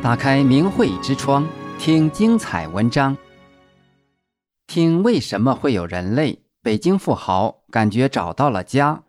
打开明慧之窗，听精彩文章。听为什么会有人类？北京富豪感觉找到了家。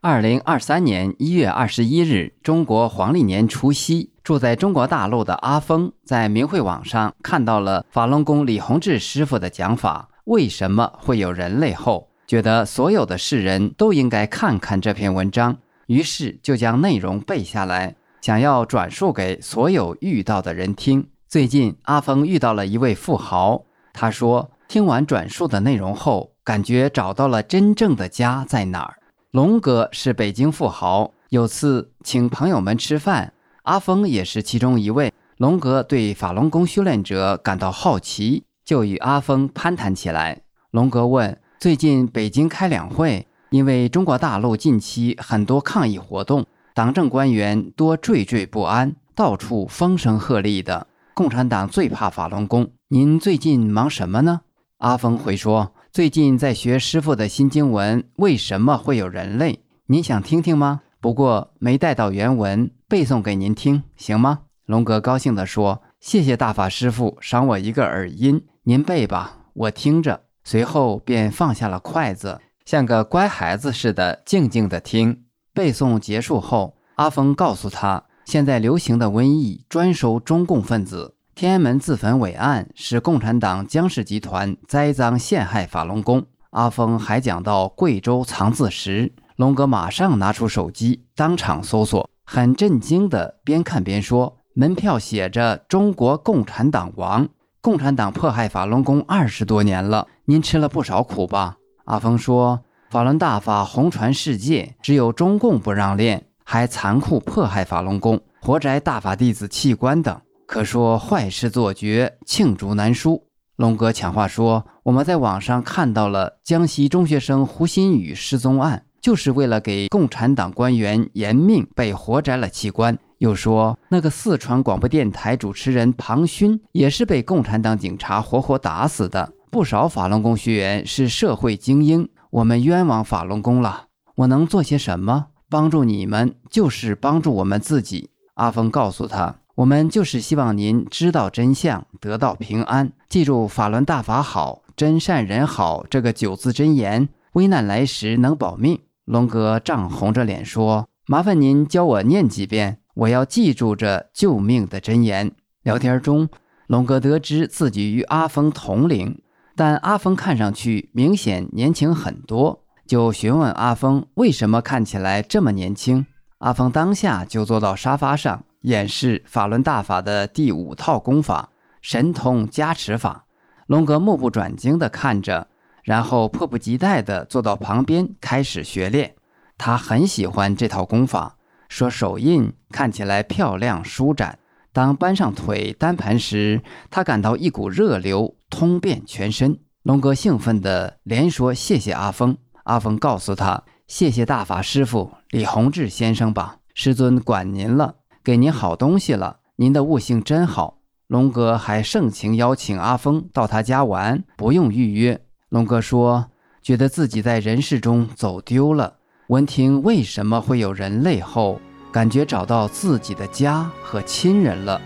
二零二三年一月二十一日，中国黄历年除夕，住在中国大陆的阿峰在明慧网上看到了法轮功李洪志师傅的讲法：为什么会有人类后，觉得所有的世人都应该看看这篇文章，于是就将内容背下来。想要转述给所有遇到的人听。最近阿峰遇到了一位富豪，他说听完转述的内容后，感觉找到了真正的家在哪儿。龙哥是北京富豪，有次请朋友们吃饭，阿峰也是其中一位。龙哥对法轮功修炼者感到好奇，就与阿峰攀谈起来。龙哥问：最近北京开两会，因为中国大陆近期很多抗议活动。党政官员多惴惴不安，到处风声鹤唳的。共产党最怕法轮功。您最近忙什么呢？阿峰回说：“最近在学师傅的新经文，为什么会有人类？您想听听吗？不过没带到原文，背诵给您听，行吗？”龙哥高兴地说：“谢谢大法师傅赏我一个耳音，您背吧，我听着。”随后便放下了筷子，像个乖孩子似的，静静地听。背诵结束后，阿峰告诉他，现在流行的瘟疫专收中共分子。天安门自焚伪案是共产党江氏集团栽赃陷害法轮功。阿峰还讲到贵州藏字石，龙哥马上拿出手机当场搜索，很震惊地边看边说：“门票写着‘中国共产党亡’，共产党迫害法轮功二十多年了，您吃了不少苦吧？”阿峰说。法轮大法红传世界，只有中共不让练，还残酷迫害法轮功，活摘大法弟子器官等，可说坏事做绝，罄竹难书。龙哥抢话说：“我们在网上看到了江西中学生胡鑫宇失踪案，就是为了给共产党官员延命，被活摘了器官。”又说那个四川广播电台主持人庞勋也是被共产党警察活活打死的。不少法轮功学员是社会精英。我们冤枉法轮功了，我能做些什么？帮助你们就是帮助我们自己。阿峰告诉他：“我们就是希望您知道真相，得到平安。记住‘法轮大法好，真善人好’这个九字真言，危难来时能保命。”龙哥涨红着脸说：“麻烦您教我念几遍，我要记住这救命的真言。”聊天中，龙哥得知自己与阿峰同龄。但阿峰看上去明显年轻很多，就询问阿峰为什么看起来这么年轻。阿峰当下就坐到沙发上，演示法轮大法的第五套功法——神通加持法。龙哥目不转睛地看着，然后迫不及待地坐到旁边开始学练。他很喜欢这套功法，说手印看起来漂亮舒展。当搬上腿单盘时，他感到一股热流。通遍全身，龙哥兴奋地连说：“谢谢阿峰。”阿峰告诉他：“谢谢大法师父李洪志先生吧，师尊管您了，给您好东西了，您的悟性真好。”龙哥还盛情邀请阿峰到他家玩，不用预约。龙哥说：“觉得自己在人世中走丢了，闻听为什么会有人类后，感觉找到自己的家和亲人了。”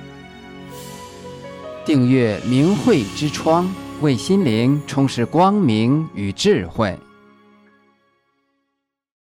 订阅明慧之窗，为心灵充实光明与智慧。